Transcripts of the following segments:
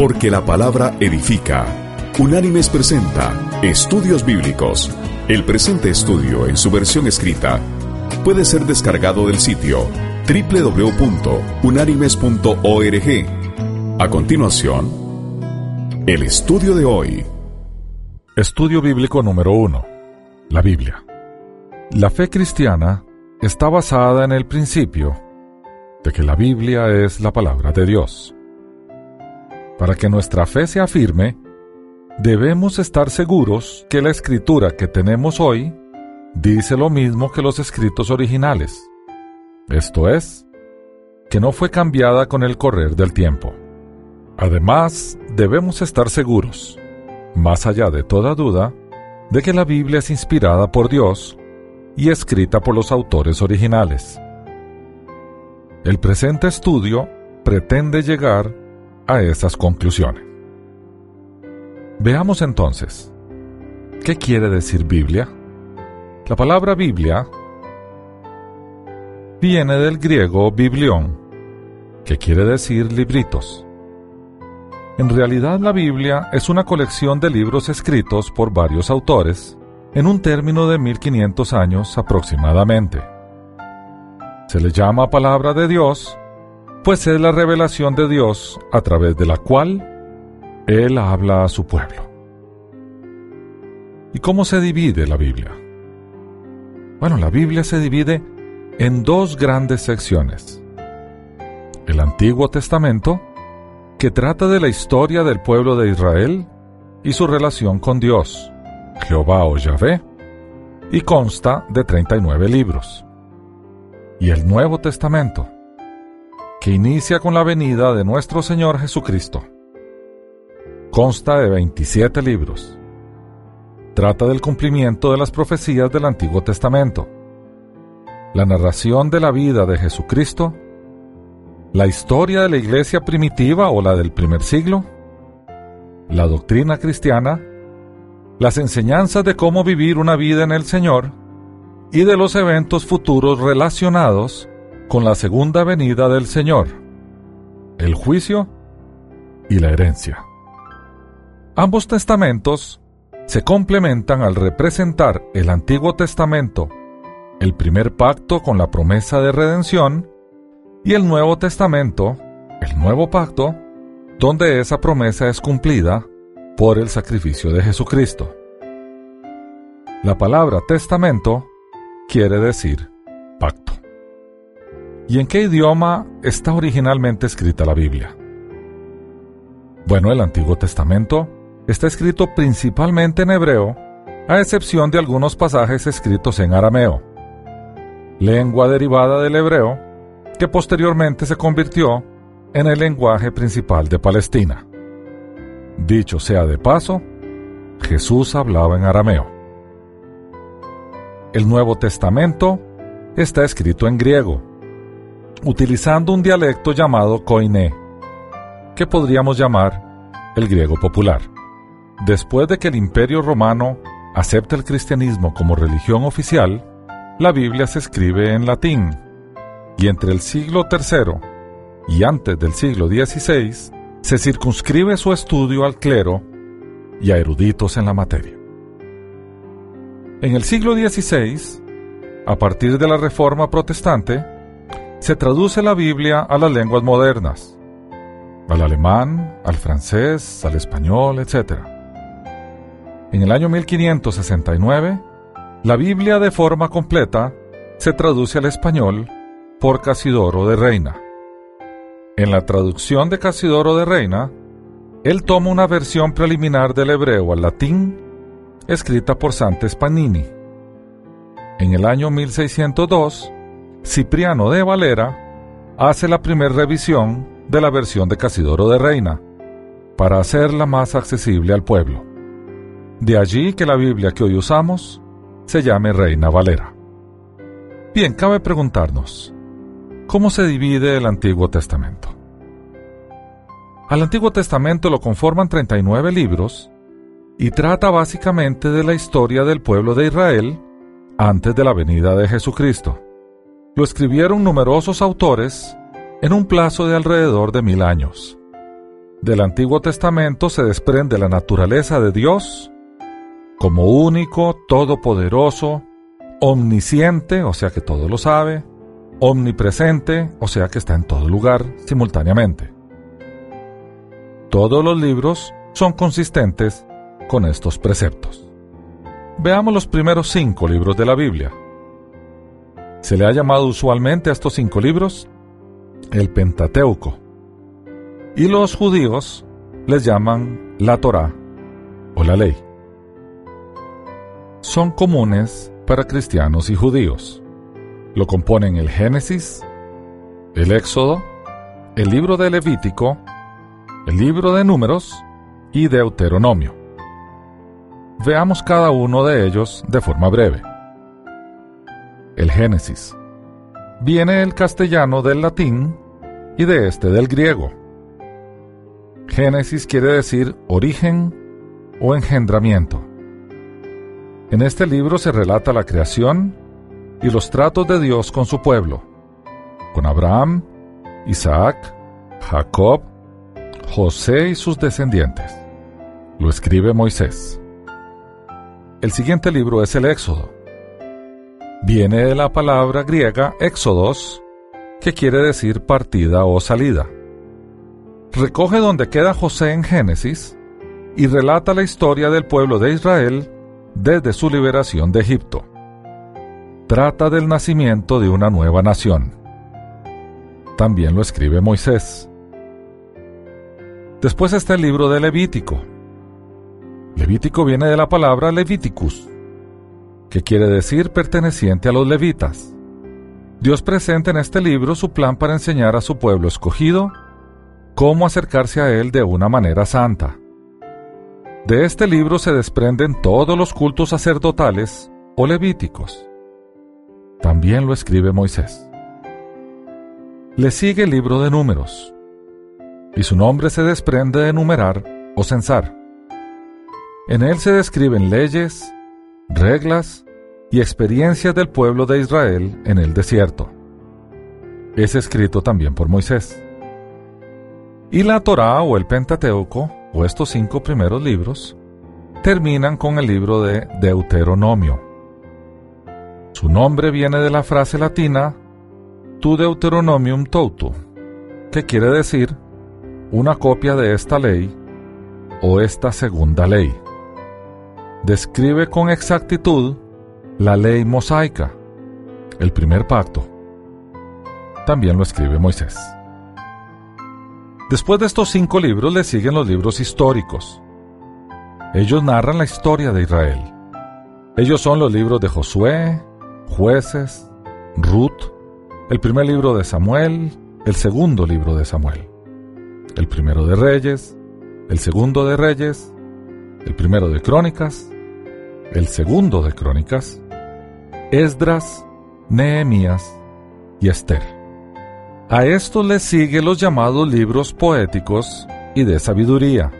Porque la palabra edifica. Unánimes presenta Estudios Bíblicos. El presente estudio en su versión escrita puede ser descargado del sitio www.unánimes.org. A continuación, el estudio de hoy. Estudio bíblico número 1. La Biblia. La fe cristiana está basada en el principio de que la Biblia es la palabra de Dios. Para que nuestra fe sea firme, debemos estar seguros que la escritura que tenemos hoy dice lo mismo que los escritos originales. Esto es, que no fue cambiada con el correr del tiempo. Además, debemos estar seguros, más allá de toda duda, de que la Biblia es inspirada por Dios y escrita por los autores originales. El presente estudio pretende llegar a esas conclusiones. Veamos entonces, ¿qué quiere decir Biblia? La palabra Biblia viene del griego biblión, que quiere decir libritos. En realidad la Biblia es una colección de libros escritos por varios autores en un término de 1500 años aproximadamente. Se le llama palabra de Dios pues es la revelación de Dios a través de la cual Él habla a su pueblo. ¿Y cómo se divide la Biblia? Bueno, la Biblia se divide en dos grandes secciones. El Antiguo Testamento, que trata de la historia del pueblo de Israel y su relación con Dios, Jehová o Yahvé, y consta de 39 libros. Y el Nuevo Testamento, que inicia con la venida de nuestro Señor Jesucristo. Consta de 27 libros. Trata del cumplimiento de las profecías del Antiguo Testamento, la narración de la vida de Jesucristo, la historia de la iglesia primitiva o la del primer siglo, la doctrina cristiana, las enseñanzas de cómo vivir una vida en el Señor. Y de los eventos futuros relacionados con la segunda venida del Señor, el juicio y la herencia. Ambos testamentos se complementan al representar el Antiguo Testamento, el primer pacto con la promesa de redención, y el Nuevo Testamento, el nuevo pacto, donde esa promesa es cumplida por el sacrificio de Jesucristo. La palabra testamento quiere decir pacto. ¿Y en qué idioma está originalmente escrita la Biblia? Bueno, el Antiguo Testamento está escrito principalmente en hebreo, a excepción de algunos pasajes escritos en arameo, lengua derivada del hebreo, que posteriormente se convirtió en el lenguaje principal de Palestina. Dicho sea de paso, Jesús hablaba en arameo. El Nuevo Testamento está escrito en griego, utilizando un dialecto llamado koiné, que podríamos llamar el griego popular. Después de que el Imperio Romano acepta el cristianismo como religión oficial, la Biblia se escribe en latín, y entre el siglo III y antes del siglo XVI se circunscribe su estudio al clero y a eruditos en la materia. En el siglo XVI, a partir de la Reforma Protestante, se traduce la Biblia a las lenguas modernas, al alemán, al francés, al español, etc. En el año 1569, la Biblia de forma completa se traduce al español por Casidoro de Reina. En la traducción de Casidoro de Reina, él toma una versión preliminar del hebreo al latín, escrita por Santes Panini. En el año 1602, Cipriano de Valera hace la primera revisión de la versión de Casidoro de Reina, para hacerla más accesible al pueblo. De allí que la Biblia que hoy usamos se llame Reina Valera. Bien, cabe preguntarnos, ¿cómo se divide el Antiguo Testamento? Al Antiguo Testamento lo conforman 39 libros y trata básicamente de la historia del pueblo de Israel antes de la venida de Jesucristo. Lo escribieron numerosos autores en un plazo de alrededor de mil años. del Antiguo Testamento se desprende la naturaleza de Dios como único, todopoderoso, omnisciente, o sea que todo lo sabe, omnipresente, o sea que está en todo lugar simultáneamente. Todos los libros son consistentes con estos preceptos. Veamos los primeros cinco libros de la Biblia. Se le ha llamado usualmente a estos cinco libros el Pentateuco, y los judíos les llaman la Torá o la ley. Son comunes para cristianos y judíos. Lo componen el Génesis, el Éxodo, el libro de Levítico, el libro de Números y Deuteronomio. Veamos cada uno de ellos de forma breve. El Génesis. Viene del castellano del latín y de este del griego. Génesis quiere decir origen o engendramiento. En este libro se relata la creación y los tratos de Dios con su pueblo, con Abraham, Isaac, Jacob, José y sus descendientes. Lo escribe Moisés. El siguiente libro es el Éxodo. Viene de la palabra griega éxodos, que quiere decir partida o salida. Recoge donde queda José en Génesis y relata la historia del pueblo de Israel desde su liberación de Egipto. Trata del nacimiento de una nueva nación. También lo escribe Moisés. Después está el libro de Levítico. Levítico viene de la palabra Leviticus, que quiere decir perteneciente a los levitas. Dios presenta en este libro su plan para enseñar a su pueblo escogido cómo acercarse a Él de una manera santa. De este libro se desprenden todos los cultos sacerdotales o levíticos. También lo escribe Moisés. Le sigue el libro de números, y su nombre se desprende de numerar o censar. En él se describen leyes, reglas y experiencias del pueblo de Israel en el desierto. Es escrito también por Moisés. Y la Torá o el Pentateuco o estos cinco primeros libros, terminan con el libro de Deuteronomio. Su nombre viene de la frase latina Tu Deuteronomium Tautu, que quiere decir una copia de esta ley o esta segunda ley. Describe con exactitud la ley mosaica, el primer pacto. También lo escribe Moisés. Después de estos cinco libros le siguen los libros históricos. Ellos narran la historia de Israel. Ellos son los libros de Josué, jueces, Ruth, el primer libro de Samuel, el segundo libro de Samuel, el primero de Reyes, el segundo de Reyes, el primero de Crónicas, el segundo de Crónicas, Esdras, Nehemías y Esther. A esto le siguen los llamados libros poéticos y de sabiduría,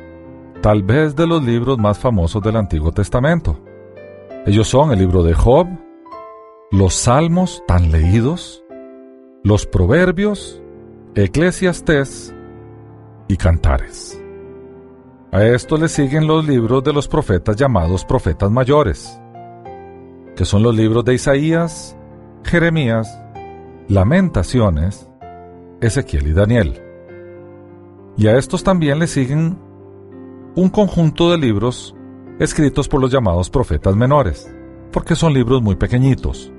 tal vez de los libros más famosos del Antiguo Testamento. Ellos son el libro de Job, los Salmos tan leídos, los Proverbios, Eclesiastés y Cantares. A esto le siguen los libros de los profetas llamados profetas mayores, que son los libros de Isaías, Jeremías, Lamentaciones, Ezequiel y Daniel. Y a estos también le siguen un conjunto de libros escritos por los llamados profetas menores, porque son libros muy pequeñitos.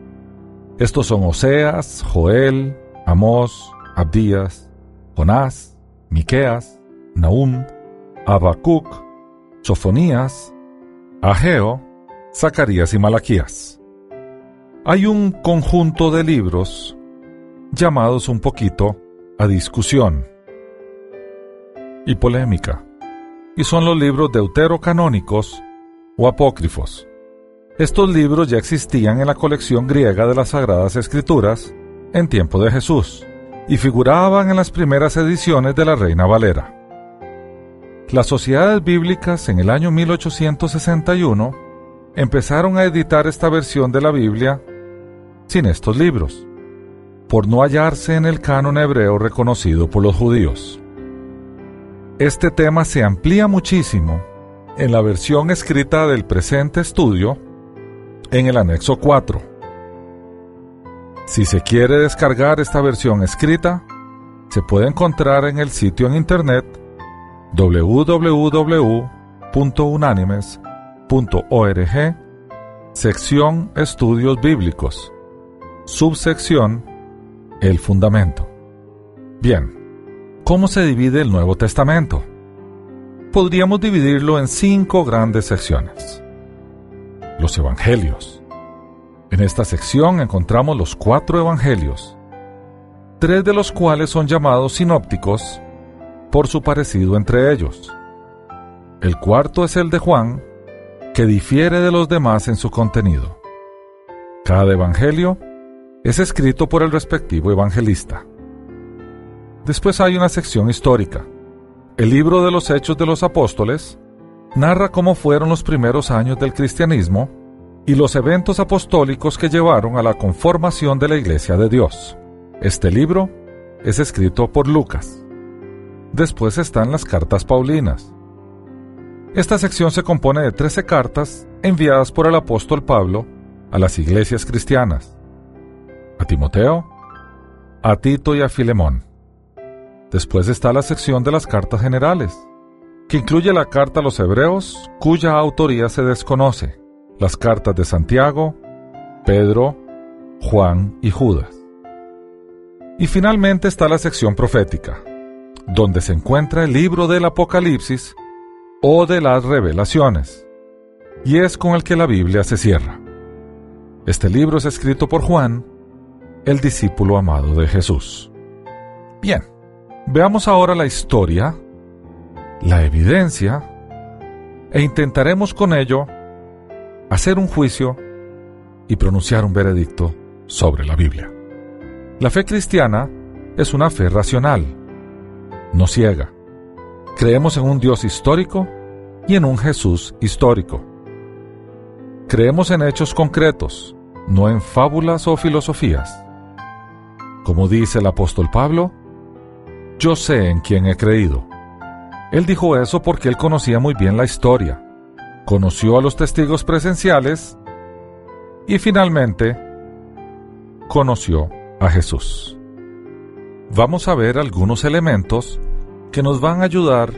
Estos son Oseas, Joel, Amós, Abdías, Jonás, Miqueas, Nahum, Habacuc, Sofonías, Ageo, Zacarías y Malaquías. Hay un conjunto de libros llamados un poquito a discusión y polémica, y son los libros deuterocanónicos o apócrifos. Estos libros ya existían en la colección griega de las Sagradas Escrituras en tiempo de Jesús y figuraban en las primeras ediciones de la Reina Valera. Las sociedades bíblicas en el año 1861 empezaron a editar esta versión de la Biblia sin estos libros por no hallarse en el canon hebreo reconocido por los judíos. este tema se amplía muchísimo en la versión escrita del presente estudio en el anexo 4. Si se quiere descargar esta versión escrita, se puede encontrar en el sitio en internet www.unánimes.org, sección Estudios Bíblicos, subsección El Fundamento. Bien, ¿cómo se divide el Nuevo Testamento? Podríamos dividirlo en cinco grandes secciones. Los Evangelios. En esta sección encontramos los cuatro Evangelios, tres de los cuales son llamados sinópticos por su parecido entre ellos. El cuarto es el de Juan, que difiere de los demás en su contenido. Cada evangelio es escrito por el respectivo evangelista. Después hay una sección histórica. El libro de los Hechos de los Apóstoles narra cómo fueron los primeros años del cristianismo y los eventos apostólicos que llevaron a la conformación de la Iglesia de Dios. Este libro es escrito por Lucas. Después están las cartas Paulinas. Esta sección se compone de 13 cartas enviadas por el apóstol Pablo a las iglesias cristianas, a Timoteo, a Tito y a Filemón. Después está la sección de las cartas generales, que incluye la carta a los hebreos, cuya autoría se desconoce, las cartas de Santiago, Pedro, Juan y Judas. Y finalmente está la sección profética, donde se encuentra el libro del Apocalipsis o de las revelaciones, y es con el que la Biblia se cierra. Este libro es escrito por Juan, el discípulo amado de Jesús. Bien, veamos ahora la historia, la evidencia, e intentaremos con ello hacer un juicio y pronunciar un veredicto sobre la Biblia. La fe cristiana es una fe racional, no ciega. Creemos en un Dios histórico y en un Jesús histórico. Creemos en hechos concretos, no en fábulas o filosofías. Como dice el apóstol Pablo, yo sé en quién he creído. Él dijo eso porque él conocía muy bien la historia, conoció a los testigos presenciales y finalmente conoció a Jesús. Vamos a ver algunos elementos que nos van a ayudar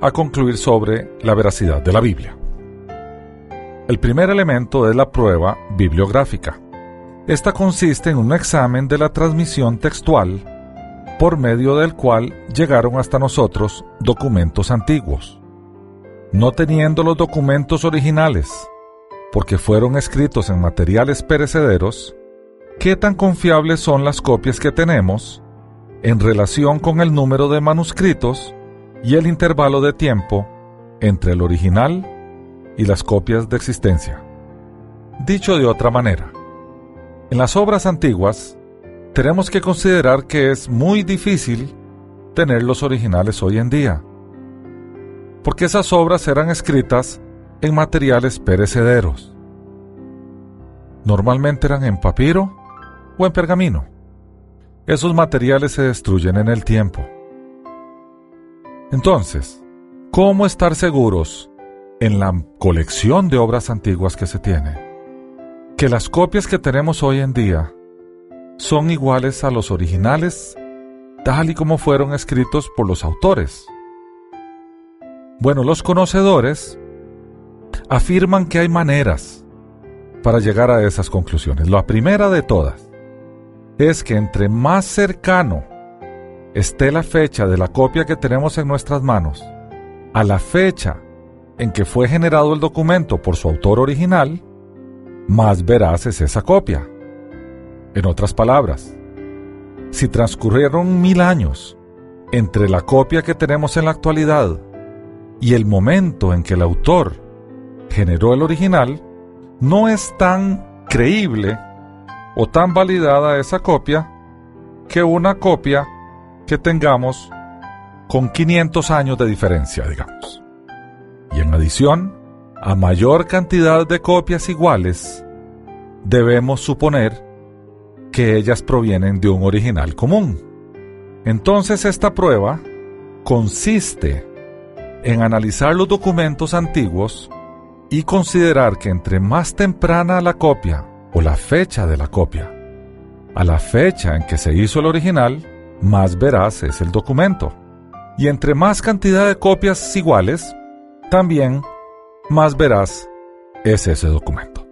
a concluir sobre la veracidad de la Biblia. El primer elemento es la prueba bibliográfica. Esta consiste en un examen de la transmisión textual por medio del cual llegaron hasta nosotros documentos antiguos. No teniendo los documentos originales, porque fueron escritos en materiales perecederos, ¿Qué tan confiables son las copias que tenemos en relación con el número de manuscritos y el intervalo de tiempo entre el original y las copias de existencia? Dicho de otra manera, en las obras antiguas tenemos que considerar que es muy difícil tener los originales hoy en día, porque esas obras eran escritas en materiales perecederos. Normalmente eran en papiro o en pergamino. Esos materiales se destruyen en el tiempo. Entonces, ¿cómo estar seguros en la colección de obras antiguas que se tiene? Que las copias que tenemos hoy en día son iguales a los originales tal y como fueron escritos por los autores. Bueno, los conocedores afirman que hay maneras para llegar a esas conclusiones. La primera de todas es que entre más cercano esté la fecha de la copia que tenemos en nuestras manos a la fecha en que fue generado el documento por su autor original, más veraz es esa copia. En otras palabras, si transcurrieron mil años entre la copia que tenemos en la actualidad y el momento en que el autor generó el original, no es tan creíble o tan validada esa copia que una copia que tengamos con 500 años de diferencia, digamos. Y en adición, a mayor cantidad de copias iguales, debemos suponer que ellas provienen de un original común. Entonces esta prueba consiste en analizar los documentos antiguos y considerar que entre más temprana la copia o la fecha de la copia, a la fecha en que se hizo el original, más veraz es el documento. Y entre más cantidad de copias iguales, también más veraz es ese documento.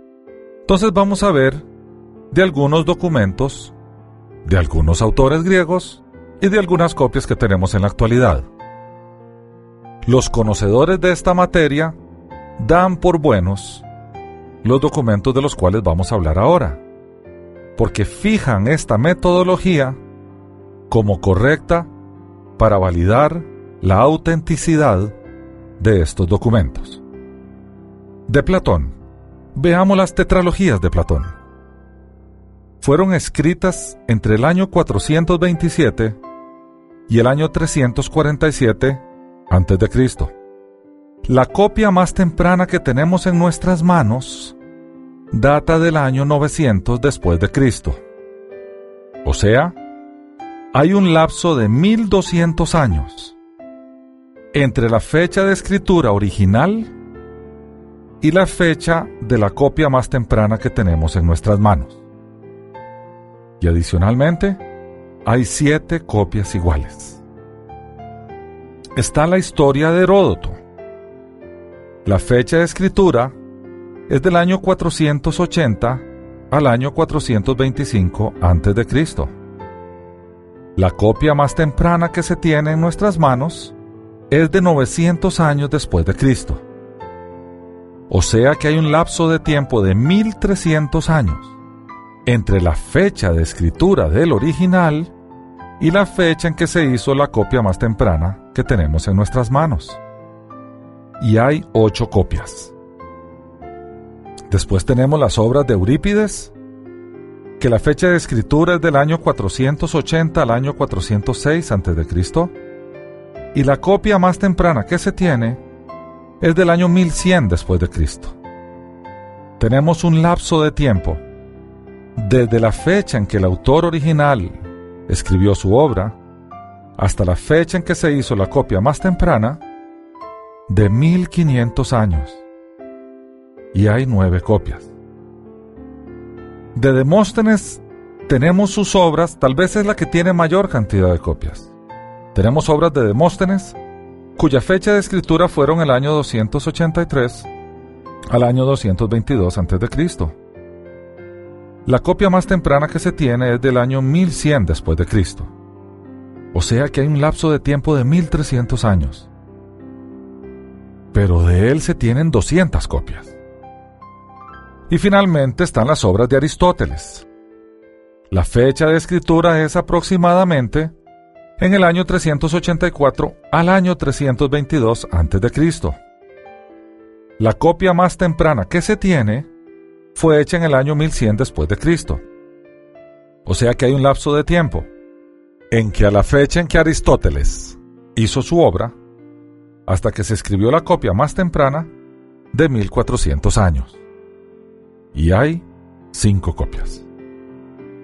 Entonces vamos a ver de algunos documentos, de algunos autores griegos y de algunas copias que tenemos en la actualidad. Los conocedores de esta materia dan por buenos los documentos de los cuales vamos a hablar ahora, porque fijan esta metodología como correcta para validar la autenticidad de estos documentos. De Platón, veamos las tetralogías de Platón. Fueron escritas entre el año 427 y el año 347 a.C. La copia más temprana que tenemos en nuestras manos data del año 900 después de Cristo. O sea, hay un lapso de 1200 años entre la fecha de escritura original y la fecha de la copia más temprana que tenemos en nuestras manos. Y adicionalmente, hay siete copias iguales. Está la historia de Heródoto. La fecha de escritura es del año 480 al año 425 a.C. La copia más temprana que se tiene en nuestras manos es de 900 años después de Cristo. O sea que hay un lapso de tiempo de 1300 años entre la fecha de escritura del original y la fecha en que se hizo la copia más temprana que tenemos en nuestras manos. Y hay ocho copias. Después tenemos las obras de Eurípides, que la fecha de escritura es del año 480 al año 406 a.C. Y la copia más temprana que se tiene es del año 1100 después de Cristo. Tenemos un lapso de tiempo desde la fecha en que el autor original escribió su obra hasta la fecha en que se hizo la copia más temprana de 1500 años. Y hay nueve copias. De Demóstenes tenemos sus obras, tal vez es la que tiene mayor cantidad de copias. Tenemos obras de Demóstenes cuya fecha de escritura fueron el año 283 al año 222 a.C. La copia más temprana que se tiene es del año 1100 después de Cristo. O sea que hay un lapso de tiempo de 1300 años. Pero de él se tienen 200 copias. Y finalmente están las obras de Aristóteles. La fecha de escritura es aproximadamente en el año 384 al año 322 a.C. La copia más temprana que se tiene fue hecha en el año 1100 después de Cristo. O sea que hay un lapso de tiempo en que a la fecha en que Aristóteles hizo su obra, hasta que se escribió la copia más temprana, de 1400 años. Y hay cinco copias.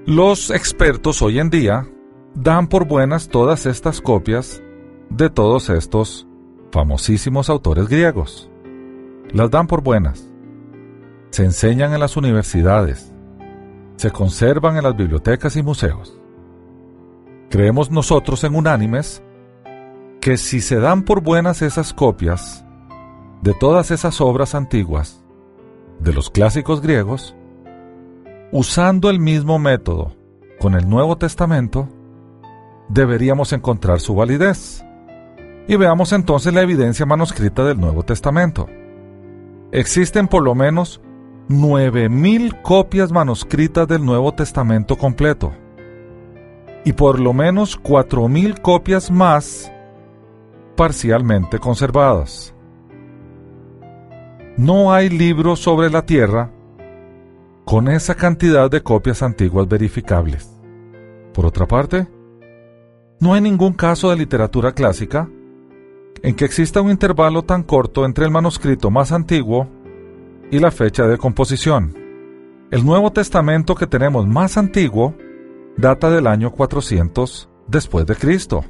Los expertos hoy en día dan por buenas todas estas copias de todos estos famosísimos autores griegos. Las dan por buenas. Se enseñan en las universidades. Se conservan en las bibliotecas y museos. Creemos nosotros en unánimes que si se dan por buenas esas copias de todas esas obras antiguas, de los clásicos griegos, usando el mismo método con el Nuevo Testamento, deberíamos encontrar su validez. Y veamos entonces la evidencia manuscrita del Nuevo Testamento. Existen por lo menos 9.000 copias manuscritas del Nuevo Testamento completo y por lo menos 4.000 copias más parcialmente conservadas. No hay libro sobre la Tierra con esa cantidad de copias antiguas verificables. Por otra parte, no hay ningún caso de literatura clásica en que exista un intervalo tan corto entre el manuscrito más antiguo y la fecha de composición. El Nuevo Testamento que tenemos más antiguo data del año 400 después de Cristo,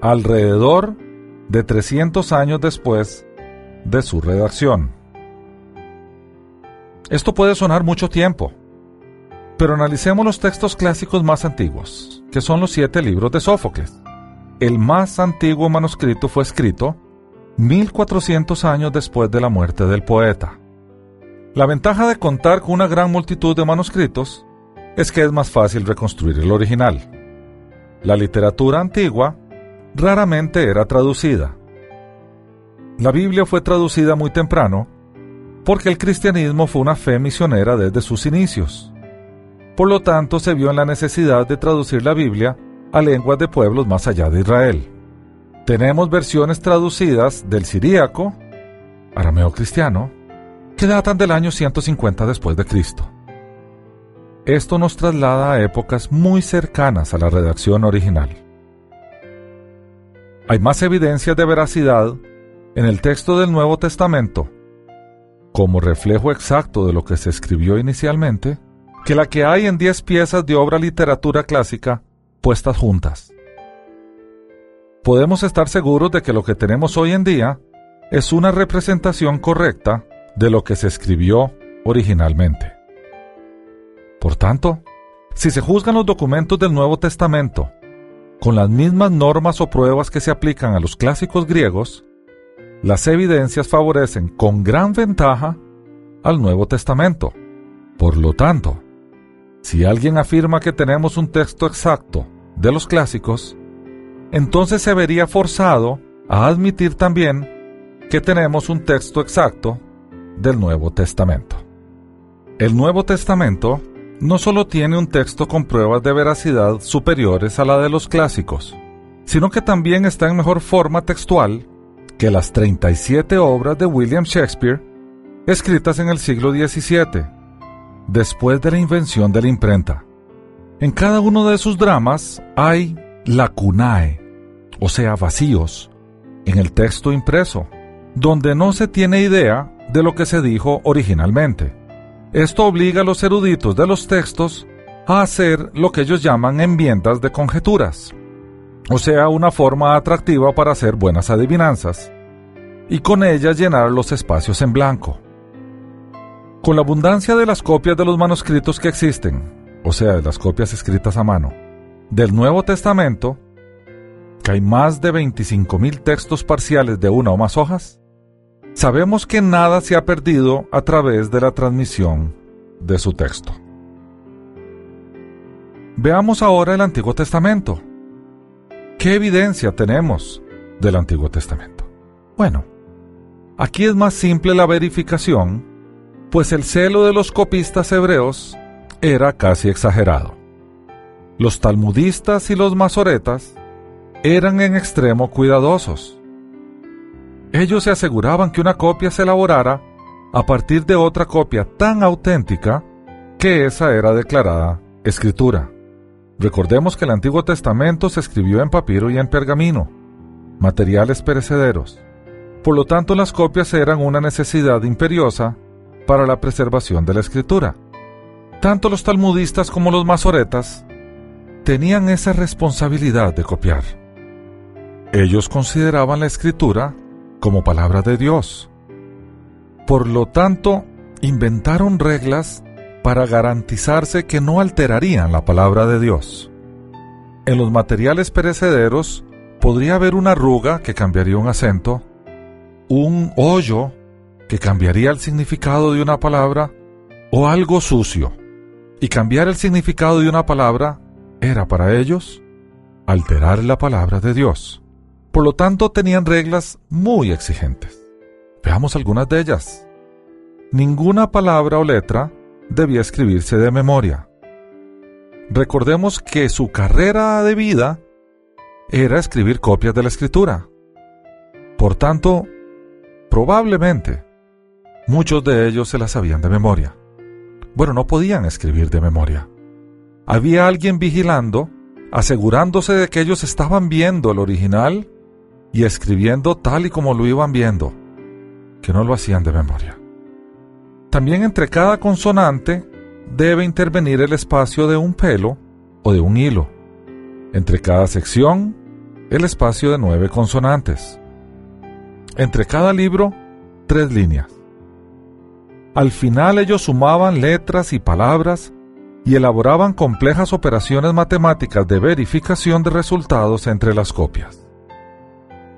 alrededor de 300 años después de su redacción. Esto puede sonar mucho tiempo, pero analicemos los textos clásicos más antiguos, que son los siete libros de Sófocles. El más antiguo manuscrito fue escrito 1400 años después de la muerte del poeta. La ventaja de contar con una gran multitud de manuscritos es que es más fácil reconstruir el original. La literatura antigua raramente era traducida. La Biblia fue traducida muy temprano porque el cristianismo fue una fe misionera desde sus inicios. Por lo tanto, se vio en la necesidad de traducir la Biblia a lenguas de pueblos más allá de Israel. Tenemos versiones traducidas del siríaco, arameo cristiano, que datan del año 150 después de Cristo. Esto nos traslada a épocas muy cercanas a la redacción original. Hay más evidencias de veracidad en el texto del Nuevo Testamento, como reflejo exacto de lo que se escribió inicialmente, que la que hay en diez piezas de obra literatura clásica puestas juntas podemos estar seguros de que lo que tenemos hoy en día es una representación correcta de lo que se escribió originalmente. Por tanto, si se juzgan los documentos del Nuevo Testamento con las mismas normas o pruebas que se aplican a los clásicos griegos, las evidencias favorecen con gran ventaja al Nuevo Testamento. Por lo tanto, si alguien afirma que tenemos un texto exacto de los clásicos, entonces se vería forzado a admitir también que tenemos un texto exacto del Nuevo Testamento. El Nuevo Testamento no solo tiene un texto con pruebas de veracidad superiores a la de los clásicos, sino que también está en mejor forma textual que las 37 obras de William Shakespeare escritas en el siglo XVII, después de la invención de la imprenta. En cada uno de sus dramas hay lacunae, o sea, vacíos, en el texto impreso, donde no se tiene idea de lo que se dijo originalmente. Esto obliga a los eruditos de los textos a hacer lo que ellos llaman enmiendas de conjeturas, o sea, una forma atractiva para hacer buenas adivinanzas, y con ellas llenar los espacios en blanco. Con la abundancia de las copias de los manuscritos que existen, o sea, de las copias escritas a mano, del Nuevo Testamento, que hay más de 25.000 textos parciales de una o más hojas, sabemos que nada se ha perdido a través de la transmisión de su texto. Veamos ahora el Antiguo Testamento. ¿Qué evidencia tenemos del Antiguo Testamento? Bueno, aquí es más simple la verificación, pues el celo de los copistas hebreos era casi exagerado. Los talmudistas y los masoretas eran en extremo cuidadosos. Ellos se aseguraban que una copia se elaborara a partir de otra copia tan auténtica que esa era declarada escritura. Recordemos que el Antiguo Testamento se escribió en papiro y en pergamino, materiales perecederos. Por lo tanto, las copias eran una necesidad imperiosa para la preservación de la escritura. Tanto los talmudistas como los masoretas tenían esa responsabilidad de copiar. Ellos consideraban la escritura como palabra de Dios. Por lo tanto, inventaron reglas para garantizarse que no alterarían la palabra de Dios. En los materiales perecederos podría haber una arruga que cambiaría un acento, un hoyo que cambiaría el significado de una palabra o algo sucio. Y cambiar el significado de una palabra era para ellos alterar la palabra de Dios. Por lo tanto, tenían reglas muy exigentes. Veamos algunas de ellas. Ninguna palabra o letra debía escribirse de memoria. Recordemos que su carrera de vida era escribir copias de la escritura. Por tanto, probablemente muchos de ellos se las sabían de memoria. Bueno, no podían escribir de memoria. Había alguien vigilando, asegurándose de que ellos estaban viendo el original y escribiendo tal y como lo iban viendo, que no lo hacían de memoria. También entre cada consonante debe intervenir el espacio de un pelo o de un hilo. Entre cada sección, el espacio de nueve consonantes. entre cada libro tres líneas. Al final ellos sumaban letras y palabras y elaboraban complejas operaciones matemáticas de verificación de resultados entre las copias.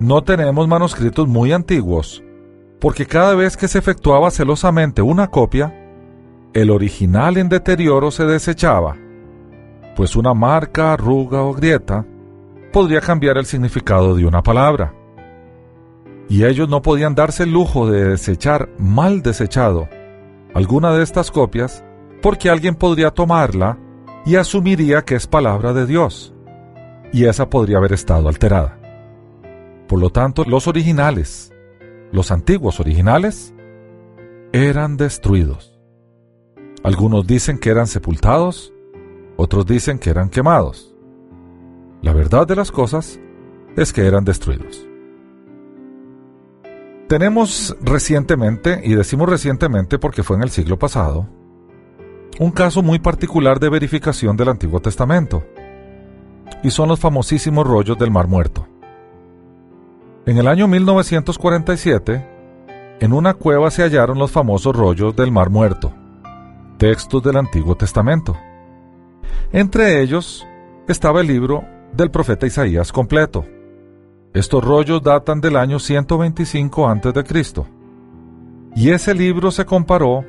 No tenemos manuscritos muy antiguos, porque cada vez que se efectuaba celosamente una copia, el original en deterioro se desechaba, pues una marca, arruga o grieta podría cambiar el significado de una palabra. Y ellos no podían darse el lujo de desechar mal desechado alguna de estas copias porque alguien podría tomarla y asumiría que es palabra de Dios, y esa podría haber estado alterada. Por lo tanto, los originales, los antiguos originales, eran destruidos. Algunos dicen que eran sepultados, otros dicen que eran quemados. La verdad de las cosas es que eran destruidos. Tenemos recientemente, y decimos recientemente porque fue en el siglo pasado, un caso muy particular de verificación del Antiguo Testamento, y son los famosísimos rollos del Mar Muerto. En el año 1947, en una cueva se hallaron los famosos rollos del Mar Muerto, textos del Antiguo Testamento. Entre ellos estaba el libro del profeta Isaías completo, estos rollos datan del año 125 a.C. Y ese libro se comparó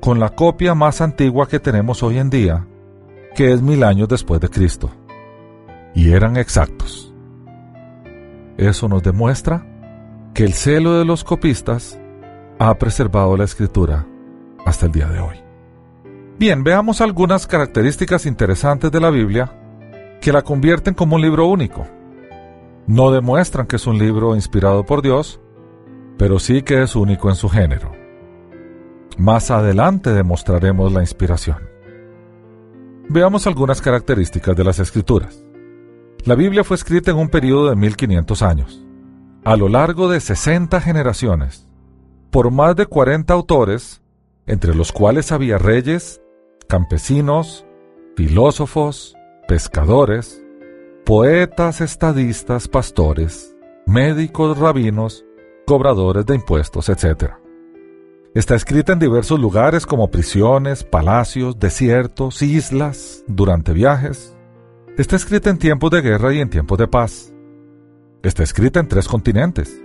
con la copia más antigua que tenemos hoy en día, que es mil años después de Cristo. Y eran exactos. Eso nos demuestra que el celo de los copistas ha preservado la escritura hasta el día de hoy. Bien, veamos algunas características interesantes de la Biblia que la convierten como un libro único no demuestran que es un libro inspirado por Dios, pero sí que es único en su género. Más adelante demostraremos la inspiración. Veamos algunas características de las escrituras. La Biblia fue escrita en un periodo de 1500 años, a lo largo de 60 generaciones, por más de 40 autores, entre los cuales había reyes, campesinos, filósofos, pescadores, poetas, estadistas, pastores, médicos, rabinos, cobradores de impuestos, etc. Está escrita en diversos lugares como prisiones, palacios, desiertos, islas, durante viajes. Está escrita en tiempos de guerra y en tiempos de paz. Está escrita en tres continentes,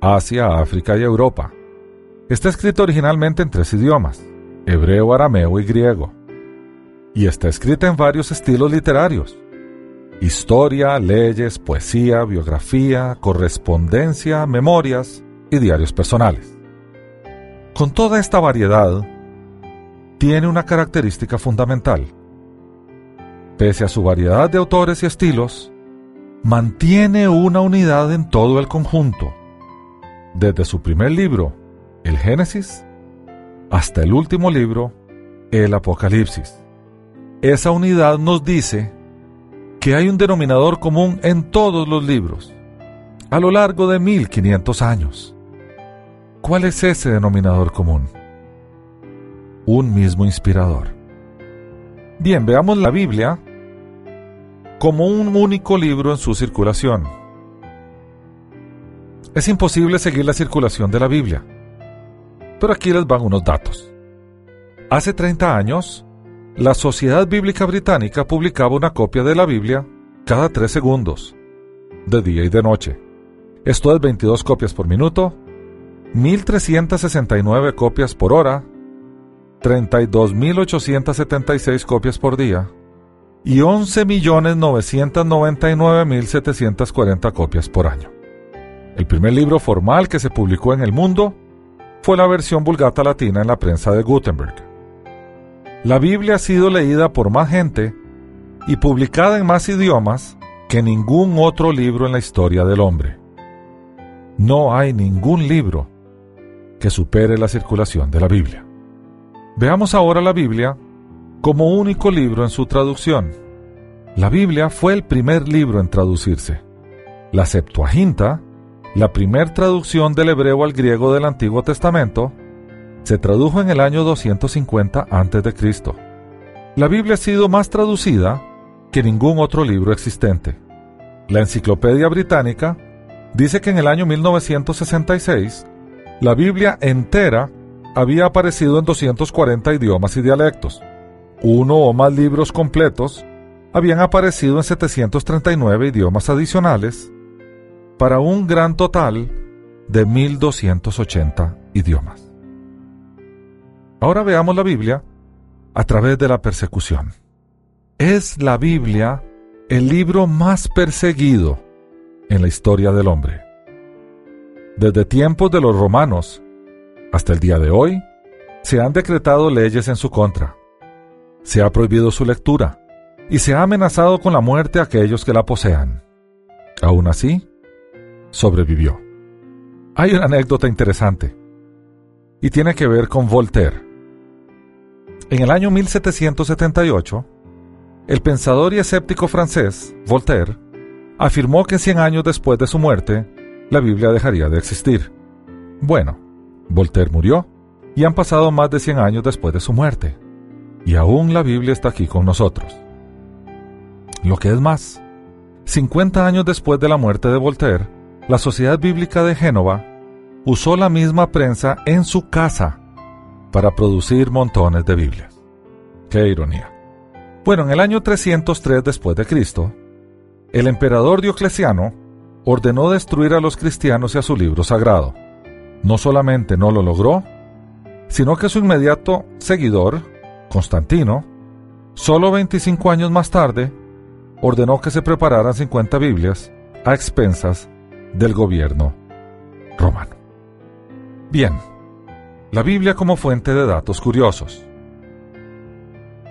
Asia, África y Europa. Está escrita originalmente en tres idiomas, hebreo, arameo y griego. Y está escrita en varios estilos literarios, historia, leyes, poesía, biografía, correspondencia, memorias y diarios personales. Con toda esta variedad, tiene una característica fundamental. Pese a su variedad de autores y estilos, mantiene una unidad en todo el conjunto, desde su primer libro, el Génesis, hasta el último libro, el Apocalipsis. Esa unidad nos dice que hay un denominador común en todos los libros, a lo largo de 1500 años. ¿Cuál es ese denominador común? Un mismo inspirador. Bien, veamos la Biblia como un único libro en su circulación. Es imposible seguir la circulación de la Biblia, pero aquí les van unos datos. Hace 30 años, la Sociedad Bíblica Británica publicaba una copia de la Biblia cada tres segundos, de día y de noche. Esto es 22 copias por minuto, 1369 copias por hora, 32.876 copias por día y 11.999.740 copias por año. El primer libro formal que se publicó en el mundo fue la versión vulgata latina en la prensa de Gutenberg. La Biblia ha sido leída por más gente y publicada en más idiomas que ningún otro libro en la historia del hombre. No hay ningún libro que supere la circulación de la Biblia. Veamos ahora la Biblia como único libro en su traducción. La Biblia fue el primer libro en traducirse. La Septuaginta, la primer traducción del hebreo al griego del Antiguo Testamento, se tradujo en el año 250 a.C. La Biblia ha sido más traducida que ningún otro libro existente. La Enciclopedia Británica dice que en el año 1966 la Biblia entera había aparecido en 240 idiomas y dialectos. Uno o más libros completos habían aparecido en 739 idiomas adicionales para un gran total de 1280 idiomas. Ahora veamos la Biblia a través de la persecución. Es la Biblia el libro más perseguido en la historia del hombre. Desde tiempos de los romanos hasta el día de hoy, se han decretado leyes en su contra. Se ha prohibido su lectura y se ha amenazado con la muerte a aquellos que la posean. Aún así, sobrevivió. Hay una anécdota interesante y tiene que ver con Voltaire. En el año 1778, el pensador y escéptico francés, Voltaire, afirmó que 100 años después de su muerte, la Biblia dejaría de existir. Bueno, Voltaire murió y han pasado más de 100 años después de su muerte, y aún la Biblia está aquí con nosotros. Lo que es más, 50 años después de la muerte de Voltaire, la Sociedad Bíblica de Génova usó la misma prensa en su casa para producir montones de Biblias. ¡Qué ironía! Bueno, en el año 303 después de Cristo, el emperador Diocleciano ordenó destruir a los cristianos y a su libro sagrado. No solamente no lo logró, sino que su inmediato seguidor, Constantino, solo 25 años más tarde, ordenó que se prepararan 50 Biblias a expensas del gobierno romano. Bien, la Biblia como fuente de datos curiosos.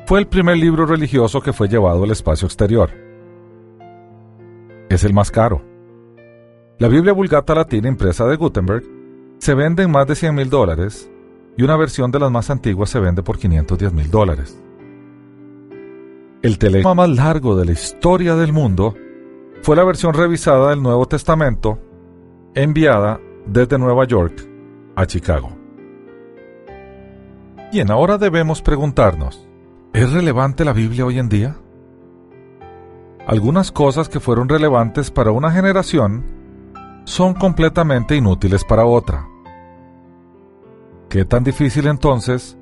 Fue el primer libro religioso que fue llevado al espacio exterior. Es el más caro. La Biblia Vulgata Latina impresa de Gutenberg se vende en más de 100 mil dólares y una versión de las más antiguas se vende por 510 mil dólares. El telegrama más largo de la historia del mundo fue la versión revisada del Nuevo Testamento enviada desde Nueva York a Chicago. Bien, ahora debemos preguntarnos, ¿es relevante la Biblia hoy en día? Algunas cosas que fueron relevantes para una generación son completamente inútiles para otra. ¿Qué tan difícil entonces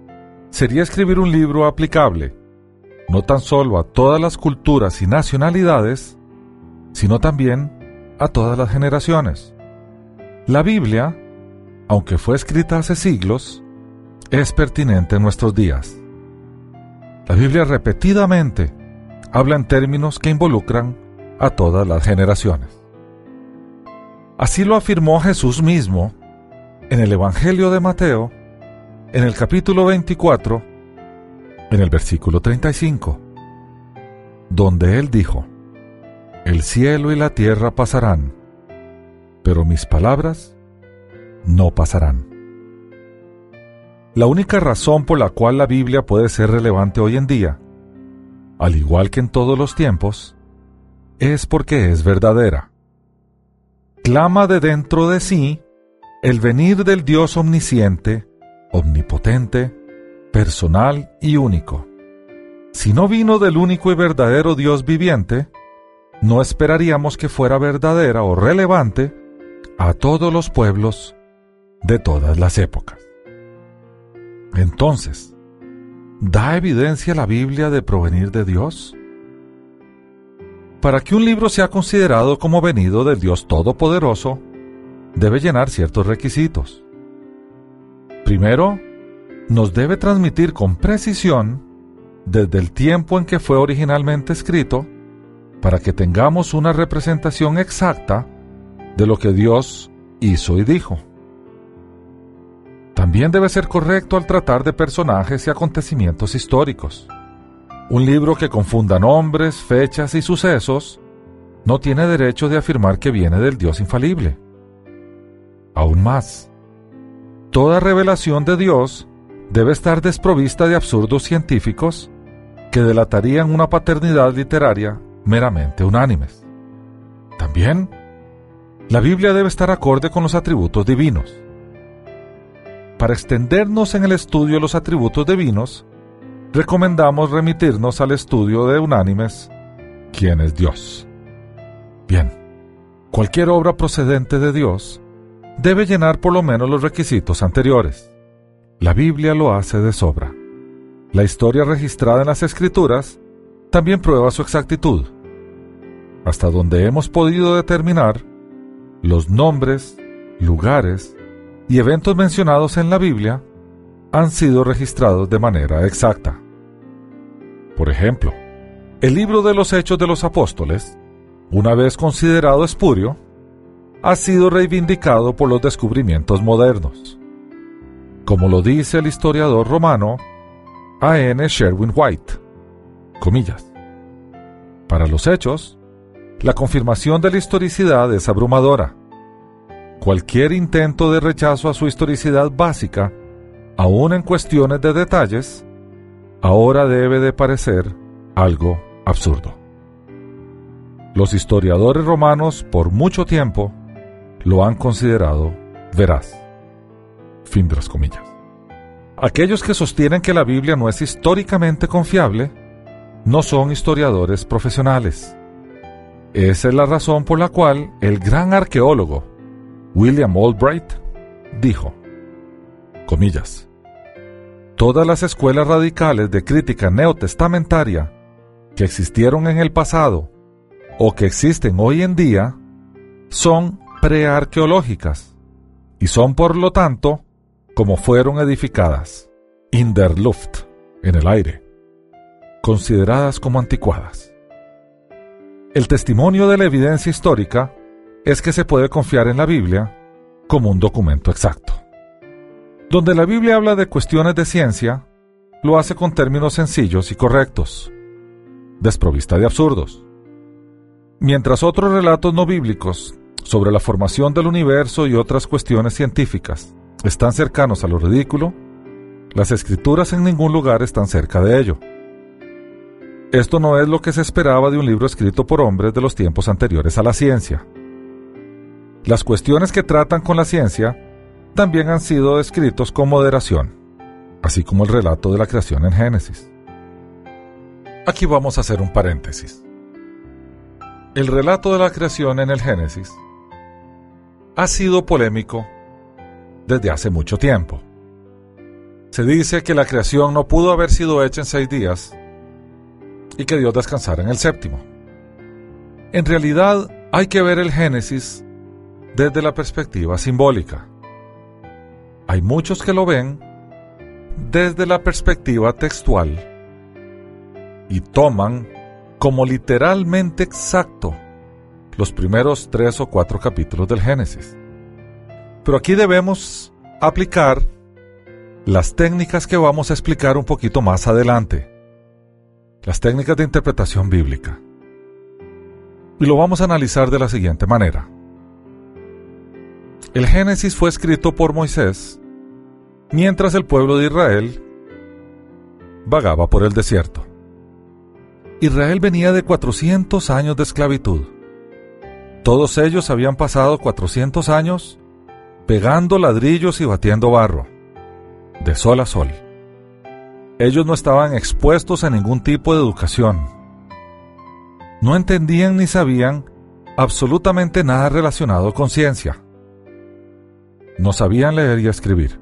sería escribir un libro aplicable no tan solo a todas las culturas y nacionalidades, sino también a todas las generaciones. La Biblia, aunque fue escrita hace siglos, es pertinente en nuestros días. La Biblia repetidamente habla en términos que involucran a todas las generaciones. Así lo afirmó Jesús mismo en el Evangelio de Mateo, en el capítulo 24, en el versículo 35, donde él dijo, El cielo y la tierra pasarán, pero mis palabras no pasarán. La única razón por la cual la Biblia puede ser relevante hoy en día, al igual que en todos los tiempos, es porque es verdadera. Clama de dentro de sí el venir del Dios omnisciente, omnipotente, personal y único. Si no vino del único y verdadero Dios viviente, no esperaríamos que fuera verdadera o relevante a todos los pueblos de todas las épocas. Entonces, ¿da evidencia la Biblia de provenir de Dios? Para que un libro sea considerado como venido del Dios Todopoderoso, debe llenar ciertos requisitos. Primero, nos debe transmitir con precisión desde el tiempo en que fue originalmente escrito para que tengamos una representación exacta de lo que Dios hizo y dijo. También debe ser correcto al tratar de personajes y acontecimientos históricos. Un libro que confunda nombres, fechas y sucesos no tiene derecho de afirmar que viene del Dios infalible. Aún más, toda revelación de Dios debe estar desprovista de absurdos científicos que delatarían una paternidad literaria meramente unánimes. También, la Biblia debe estar acorde con los atributos divinos. Para extendernos en el estudio de los atributos divinos, recomendamos remitirnos al estudio de unánimes, ¿quién es Dios? Bien, cualquier obra procedente de Dios debe llenar por lo menos los requisitos anteriores. La Biblia lo hace de sobra. La historia registrada en las Escrituras también prueba su exactitud. Hasta donde hemos podido determinar, los nombres, lugares y eventos mencionados en la Biblia han sido registrados de manera exacta. Por ejemplo, el libro de los Hechos de los Apóstoles, una vez considerado espurio, ha sido reivindicado por los descubrimientos modernos. Como lo dice el historiador romano A. N. Sherwin White, comillas. Para los hechos, la confirmación de la historicidad es abrumadora. Cualquier intento de rechazo a su historicidad básica, aun en cuestiones de detalles, ahora debe de parecer algo absurdo. Los historiadores romanos por mucho tiempo lo han considerado veraz. Fin de las comillas. Aquellos que sostienen que la Biblia no es históricamente confiable no son historiadores profesionales. Esa es la razón por la cual el gran arqueólogo William Albright dijo, comillas, todas las escuelas radicales de crítica neotestamentaria que existieron en el pasado o que existen hoy en día son prearqueológicas y son por lo tanto como fueron edificadas, in der Luft, en el aire, consideradas como anticuadas. El testimonio de la evidencia histórica es que se puede confiar en la Biblia como un documento exacto. Donde la Biblia habla de cuestiones de ciencia, lo hace con términos sencillos y correctos, desprovista de absurdos. Mientras otros relatos no bíblicos sobre la formación del universo y otras cuestiones científicas están cercanos a lo ridículo, las escrituras en ningún lugar están cerca de ello. Esto no es lo que se esperaba de un libro escrito por hombres de los tiempos anteriores a la ciencia. Las cuestiones que tratan con la ciencia también han sido escritos con moderación, así como el relato de la creación en Génesis. Aquí vamos a hacer un paréntesis. El relato de la creación en el Génesis ha sido polémico desde hace mucho tiempo. Se dice que la creación no pudo haber sido hecha en seis días y que Dios descansara en el séptimo. En realidad hay que ver el Génesis desde la perspectiva simbólica. Hay muchos que lo ven desde la perspectiva textual y toman como literalmente exacto los primeros tres o cuatro capítulos del Génesis. Pero aquí debemos aplicar las técnicas que vamos a explicar un poquito más adelante, las técnicas de interpretación bíblica. Y lo vamos a analizar de la siguiente manera. El Génesis fue escrito por Moisés mientras el pueblo de Israel vagaba por el desierto. Israel venía de 400 años de esclavitud todos ellos habían pasado 400 años pegando ladrillos y batiendo barro, de sol a sol. Ellos no estaban expuestos a ningún tipo de educación. No entendían ni sabían absolutamente nada relacionado con ciencia. No sabían leer y escribir.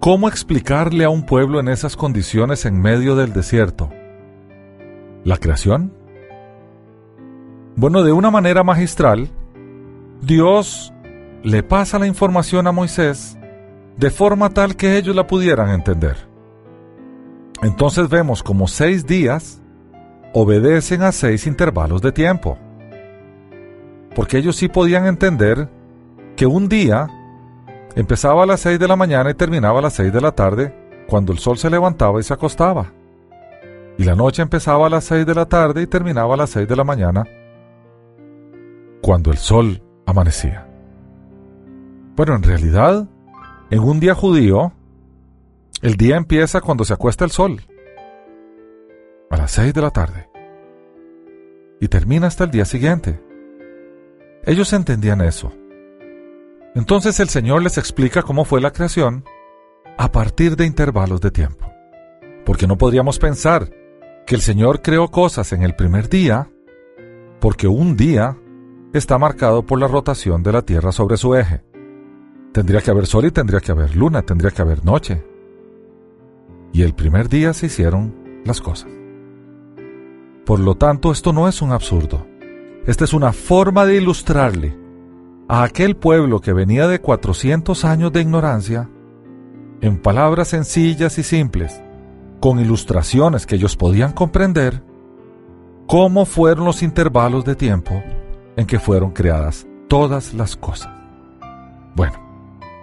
¿Cómo explicarle a un pueblo en esas condiciones en medio del desierto? ¿La creación? Bueno, de una manera magistral, Dios le pasa la información a Moisés de forma tal que ellos la pudieran entender. Entonces vemos como seis días obedecen a seis intervalos de tiempo. Porque ellos sí podían entender que un día empezaba a las seis de la mañana y terminaba a las seis de la tarde, cuando el sol se levantaba y se acostaba. Y la noche empezaba a las seis de la tarde y terminaba a las seis de la mañana, cuando el sol amanecía. Bueno, en realidad, en un día judío, el día empieza cuando se acuesta el sol, a las seis de la tarde, y termina hasta el día siguiente. Ellos entendían eso. Entonces el Señor les explica cómo fue la creación a partir de intervalos de tiempo. Porque no podríamos pensar que el Señor creó cosas en el primer día, porque un día está marcado por la rotación de la Tierra sobre su eje. Tendría que haber sol y tendría que haber luna, tendría que haber noche. Y el primer día se hicieron las cosas. Por lo tanto, esto no es un absurdo. Esta es una forma de ilustrarle a aquel pueblo que venía de 400 años de ignorancia, en palabras sencillas y simples, con ilustraciones que ellos podían comprender, cómo fueron los intervalos de tiempo en que fueron creadas todas las cosas. Bueno,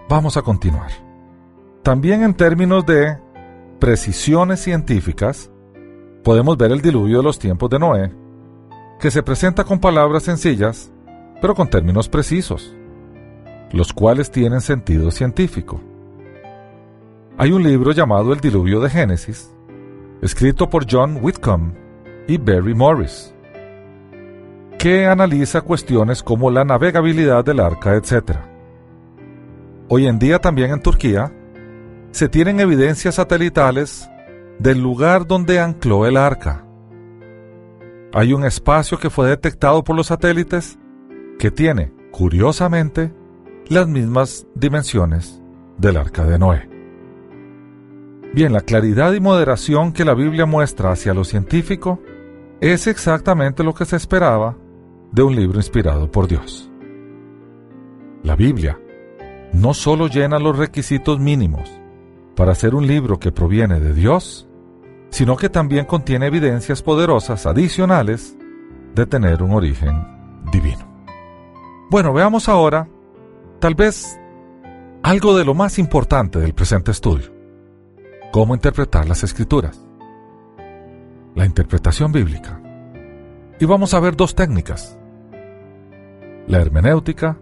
vamos a continuar. También en términos de precisiones científicas, podemos ver el diluvio de los tiempos de Noé, que se presenta con palabras sencillas, pero con términos precisos, los cuales tienen sentido científico. Hay un libro llamado El Diluvio de Génesis, escrito por John Whitcomb y Barry Morris, que analiza cuestiones como la navegabilidad del arca, etc. Hoy en día también en Turquía se tienen evidencias satelitales del lugar donde ancló el arca. Hay un espacio que fue detectado por los satélites que tiene, curiosamente, las mismas dimensiones del arca de Noé. Bien, la claridad y moderación que la Biblia muestra hacia lo científico es exactamente lo que se esperaba de un libro inspirado por Dios. La Biblia no solo llena los requisitos mínimos para ser un libro que proviene de Dios, sino que también contiene evidencias poderosas adicionales de tener un origen divino. Bueno, veamos ahora tal vez algo de lo más importante del presente estudio. Cómo interpretar las escrituras. La interpretación bíblica. Y vamos a ver dos técnicas. La hermenéutica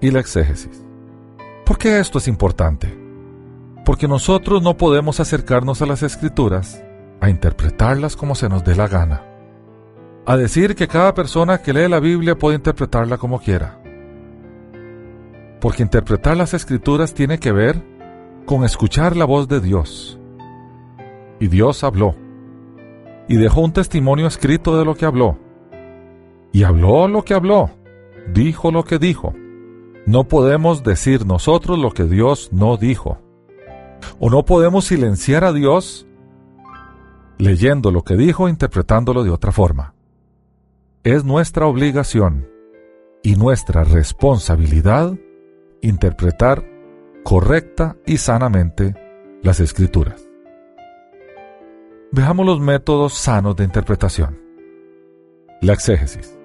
y la exégesis. ¿Por qué esto es importante? Porque nosotros no podemos acercarnos a las escrituras a interpretarlas como se nos dé la gana, a decir que cada persona que lee la Biblia puede interpretarla como quiera. Porque interpretar las escrituras tiene que ver con escuchar la voz de Dios. Y Dios habló, y dejó un testimonio escrito de lo que habló. Y habló lo que habló, dijo lo que dijo. No podemos decir nosotros lo que Dios no dijo. O no podemos silenciar a Dios leyendo lo que dijo e interpretándolo de otra forma. Es nuestra obligación y nuestra responsabilidad interpretar correcta y sanamente las escrituras. Veamos los métodos sanos de interpretación. La exégesis.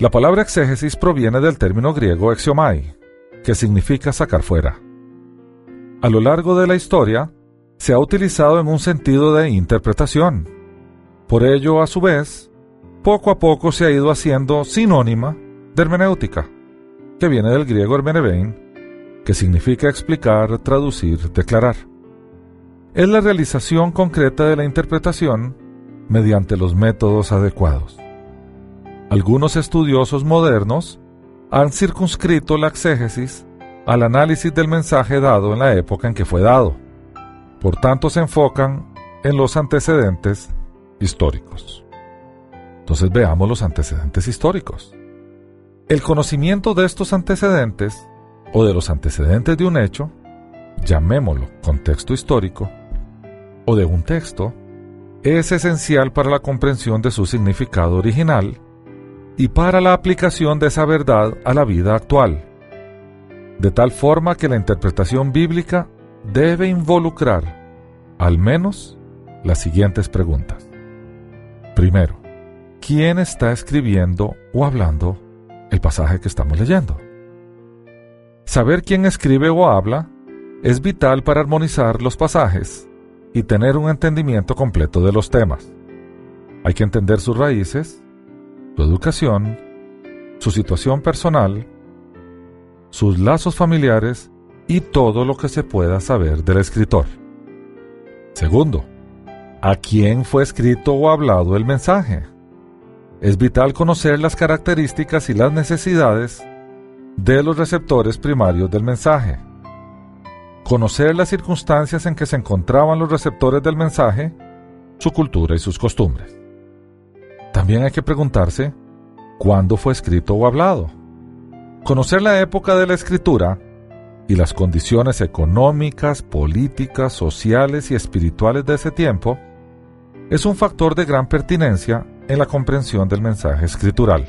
La palabra exégesis proviene del término griego exiomai, que significa sacar fuera. A lo largo de la historia, se ha utilizado en un sentido de interpretación. Por ello, a su vez, poco a poco se ha ido haciendo sinónima de hermenéutica, que viene del griego hermenevein, que significa explicar, traducir, declarar. Es la realización concreta de la interpretación mediante los métodos adecuados. Algunos estudiosos modernos han circunscrito la exégesis al análisis del mensaje dado en la época en que fue dado por tanto, se enfocan en los antecedentes históricos. Entonces veamos los antecedentes históricos. El conocimiento de estos antecedentes o de los antecedentes de un hecho, llamémoslo contexto histórico, o de un texto, es esencial para la comprensión de su significado original y para la aplicación de esa verdad a la vida actual, de tal forma que la interpretación bíblica debe involucrar al menos las siguientes preguntas. Primero, ¿quién está escribiendo o hablando el pasaje que estamos leyendo? Saber quién escribe o habla es vital para armonizar los pasajes y tener un entendimiento completo de los temas. Hay que entender sus raíces, su educación, su situación personal, sus lazos familiares y todo lo que se pueda saber del escritor. Segundo, ¿a quién fue escrito o hablado el mensaje? Es vital conocer las características y las necesidades de los receptores primarios del mensaje. Conocer las circunstancias en que se encontraban los receptores del mensaje, su cultura y sus costumbres. También hay que preguntarse cuándo fue escrito o hablado. Conocer la época de la escritura y las condiciones económicas, políticas, sociales y espirituales de ese tiempo es un factor de gran pertinencia en la comprensión del mensaje escritural.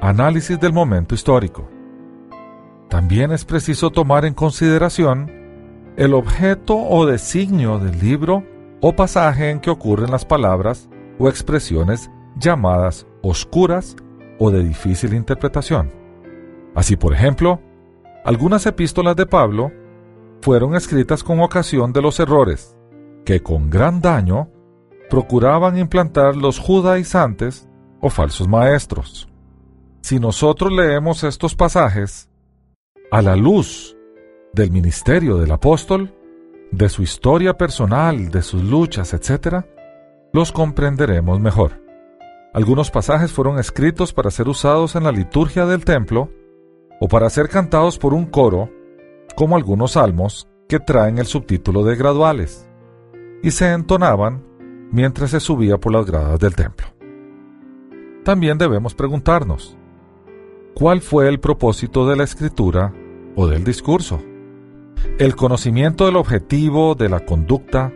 Análisis del momento histórico. También es preciso tomar en consideración el objeto o designio del libro o pasaje en que ocurren las palabras o expresiones llamadas oscuras o de difícil interpretación. Así, por ejemplo, algunas epístolas de Pablo fueron escritas con ocasión de los errores que con gran daño procuraban implantar los judaizantes o falsos maestros. Si nosotros leemos estos pasajes a la luz del ministerio del apóstol, de su historia personal, de sus luchas, etc., los comprenderemos mejor. Algunos pasajes fueron escritos para ser usados en la liturgia del templo o para ser cantados por un coro, como algunos salmos que traen el subtítulo de graduales y se entonaban mientras se subía por las gradas del templo. También debemos preguntarnos, ¿cuál fue el propósito de la escritura o del discurso? El conocimiento del objetivo, de la conducta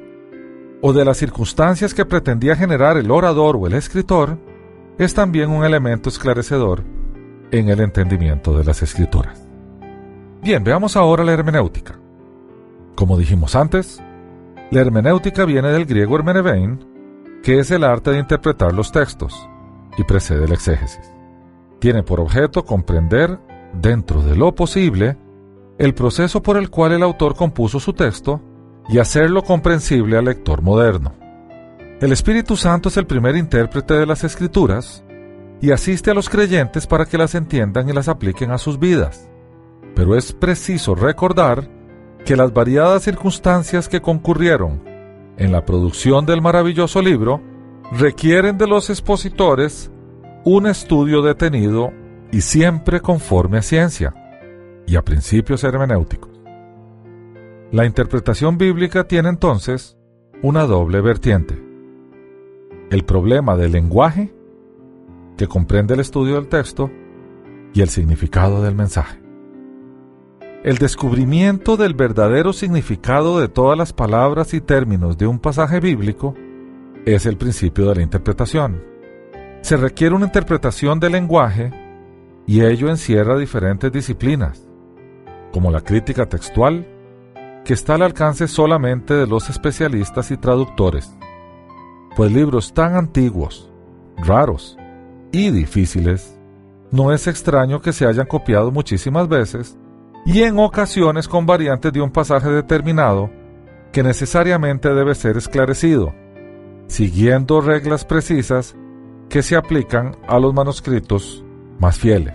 o de las circunstancias que pretendía generar el orador o el escritor es también un elemento esclarecedor en el entendimiento de las escrituras. Bien, veamos ahora la hermenéutica. Como dijimos antes, la hermenéutica viene del griego hermenevein, que es el arte de interpretar los textos, y precede el exégesis. Tiene por objeto comprender, dentro de lo posible, el proceso por el cual el autor compuso su texto y hacerlo comprensible al lector moderno. El Espíritu Santo es el primer intérprete de las Escrituras y asiste a los creyentes para que las entiendan y las apliquen a sus vidas. Pero es preciso recordar que las variadas circunstancias que concurrieron en la producción del maravilloso libro requieren de los expositores un estudio detenido y siempre conforme a ciencia y a principios hermenéuticos. La interpretación bíblica tiene entonces una doble vertiente. El problema del lenguaje, que comprende el estudio del texto, y el significado del mensaje. El descubrimiento del verdadero significado de todas las palabras y términos de un pasaje bíblico es el principio de la interpretación. Se requiere una interpretación del lenguaje y ello encierra diferentes disciplinas, como la crítica textual, que está al alcance solamente de los especialistas y traductores, pues libros tan antiguos, raros y difíciles, no es extraño que se hayan copiado muchísimas veces y en ocasiones con variantes de un pasaje determinado que necesariamente debe ser esclarecido, siguiendo reglas precisas que se aplican a los manuscritos más fieles.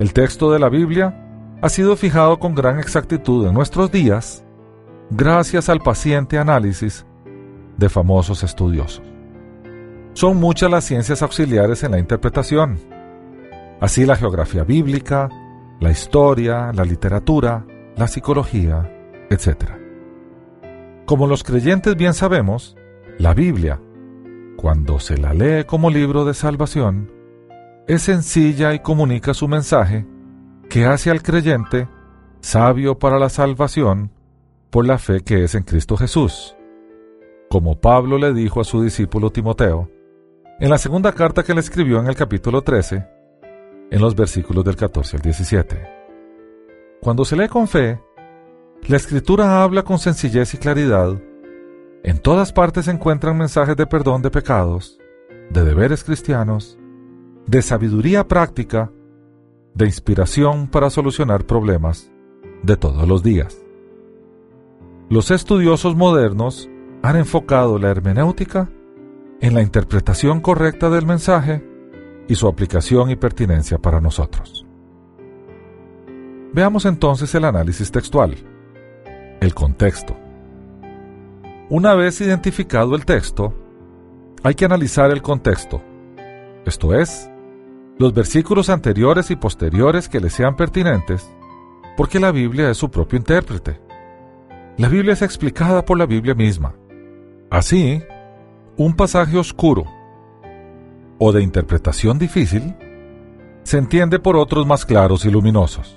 El texto de la Biblia ha sido fijado con gran exactitud en nuestros días gracias al paciente análisis de famosos estudiosos. Son muchas las ciencias auxiliares en la interpretación, así la geografía bíblica, la historia, la literatura, la psicología, etc. Como los creyentes bien sabemos, la Biblia, cuando se la lee como libro de salvación, es sencilla y comunica su mensaje que hace al creyente sabio para la salvación por la fe que es en Cristo Jesús. Como Pablo le dijo a su discípulo Timoteo, en la segunda carta que le escribió en el capítulo 13, en los versículos del 14 al 17. Cuando se lee con fe, la escritura habla con sencillez y claridad. En todas partes se encuentran mensajes de perdón de pecados, de deberes cristianos, de sabiduría práctica, de inspiración para solucionar problemas de todos los días. Los estudiosos modernos han enfocado la hermenéutica en la interpretación correcta del mensaje y su aplicación y pertinencia para nosotros. Veamos entonces el análisis textual. El contexto. Una vez identificado el texto, hay que analizar el contexto, esto es, los versículos anteriores y posteriores que le sean pertinentes, porque la Biblia es su propio intérprete. La Biblia es explicada por la Biblia misma. Así, un pasaje oscuro o de interpretación difícil, se entiende por otros más claros y luminosos.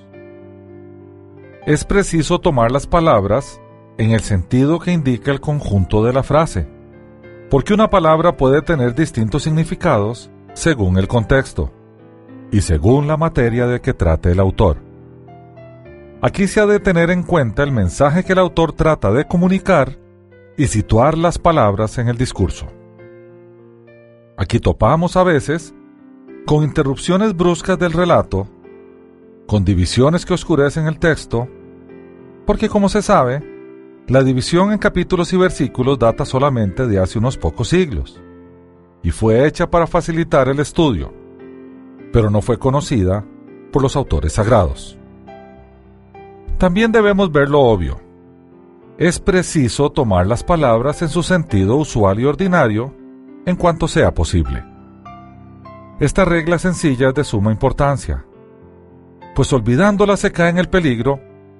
Es preciso tomar las palabras en el sentido que indica el conjunto de la frase, porque una palabra puede tener distintos significados según el contexto y según la materia de que trate el autor. Aquí se ha de tener en cuenta el mensaje que el autor trata de comunicar y situar las palabras en el discurso. Aquí topamos a veces con interrupciones bruscas del relato, con divisiones que oscurecen el texto, porque como se sabe, la división en capítulos y versículos data solamente de hace unos pocos siglos, y fue hecha para facilitar el estudio, pero no fue conocida por los autores sagrados. También debemos ver lo obvio. Es preciso tomar las palabras en su sentido usual y ordinario en cuanto sea posible. Esta regla sencilla es de suma importancia, pues olvidándola se cae en el peligro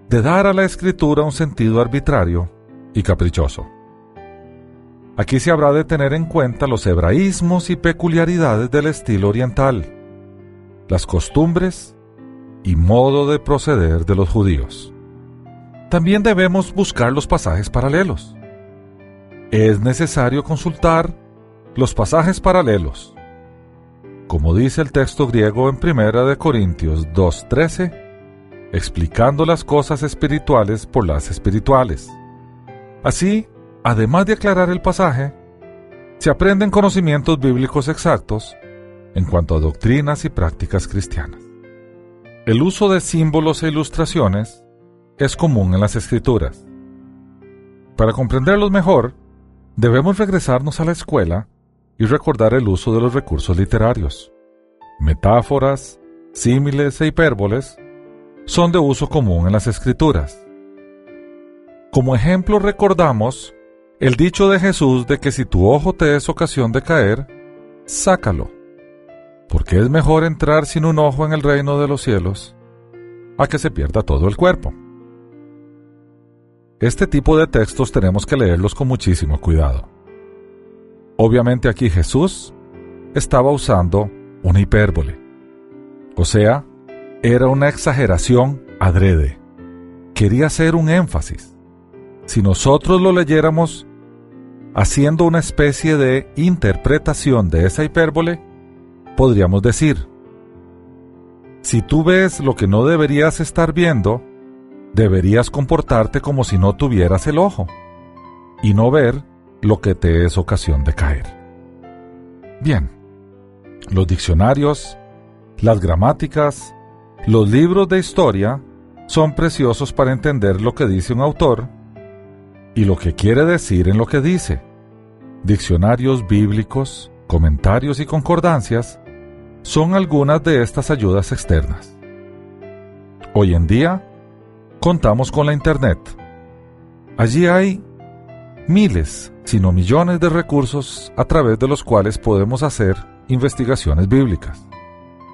de dar a la escritura un sentido arbitrario y caprichoso. Aquí se habrá de tener en cuenta los hebraísmos y peculiaridades del estilo oriental, las costumbres y modo de proceder de los judíos. También debemos buscar los pasajes paralelos. Es necesario consultar los pasajes paralelos como dice el texto griego en Primera de Corintios 2:13, explicando las cosas espirituales por las espirituales. Así, además de aclarar el pasaje, se aprenden conocimientos bíblicos exactos en cuanto a doctrinas y prácticas cristianas. El uso de símbolos e ilustraciones es común en las escrituras. Para comprenderlos mejor, debemos regresarnos a la escuela y recordar el uso de los recursos literarios. Metáforas, símiles e hipérboles son de uso común en las escrituras. Como ejemplo recordamos el dicho de Jesús de que si tu ojo te es ocasión de caer, sácalo, porque es mejor entrar sin un ojo en el reino de los cielos a que se pierda todo el cuerpo. Este tipo de textos tenemos que leerlos con muchísimo cuidado. Obviamente aquí Jesús estaba usando una hipérbole. O sea, era una exageración adrede. Quería hacer un énfasis. Si nosotros lo leyéramos haciendo una especie de interpretación de esa hipérbole, podríamos decir, si tú ves lo que no deberías estar viendo, deberías comportarte como si no tuvieras el ojo y no ver lo que te es ocasión de caer. Bien, los diccionarios, las gramáticas, los libros de historia son preciosos para entender lo que dice un autor y lo que quiere decir en lo que dice. Diccionarios bíblicos, comentarios y concordancias son algunas de estas ayudas externas. Hoy en día, contamos con la Internet. Allí hay miles sino millones de recursos a través de los cuales podemos hacer investigaciones bíblicas.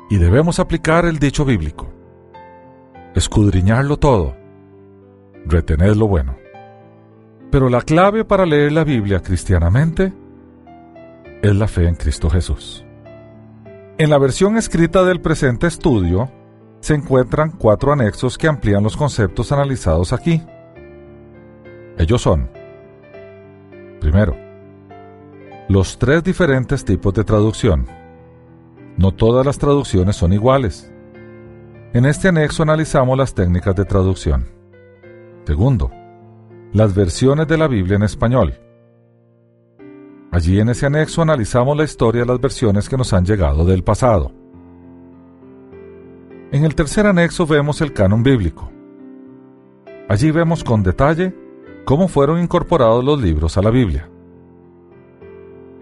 Y debemos aplicar el dicho bíblico. Escudriñarlo todo. Retener lo bueno. Pero la clave para leer la Biblia cristianamente es la fe en Cristo Jesús. En la versión escrita del presente estudio se encuentran cuatro anexos que amplían los conceptos analizados aquí. Ellos son Primero, los tres diferentes tipos de traducción. No todas las traducciones son iguales. En este anexo analizamos las técnicas de traducción. Segundo, las versiones de la Biblia en español. Allí en ese anexo analizamos la historia de las versiones que nos han llegado del pasado. En el tercer anexo vemos el canon bíblico. Allí vemos con detalle cómo fueron incorporados los libros a la Biblia.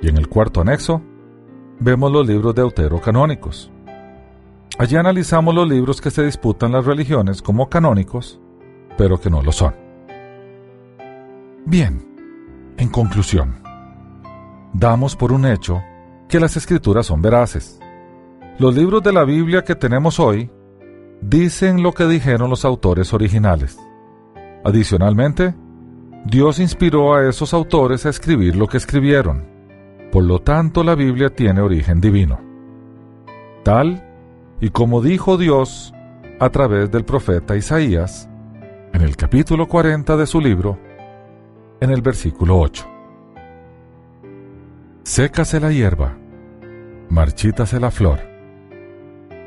Y en el cuarto anexo, vemos los libros deuterocanónicos. Allí analizamos los libros que se disputan las religiones como canónicos, pero que no lo son. Bien, en conclusión, damos por un hecho que las escrituras son veraces. Los libros de la Biblia que tenemos hoy dicen lo que dijeron los autores originales. Adicionalmente, Dios inspiró a esos autores a escribir lo que escribieron. Por lo tanto, la Biblia tiene origen divino. Tal y como dijo Dios a través del profeta Isaías, en el capítulo 40 de su libro, en el versículo 8. Sécase la hierba, marchítase la flor,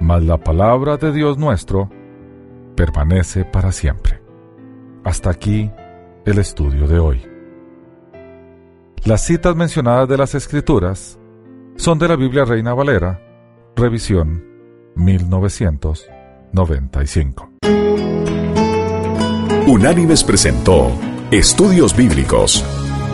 mas la palabra de Dios nuestro permanece para siempre. Hasta aquí el estudio de hoy. Las citas mencionadas de las Escrituras son de la Biblia Reina Valera, revisión 1995. Unánimes presentó Estudios Bíblicos,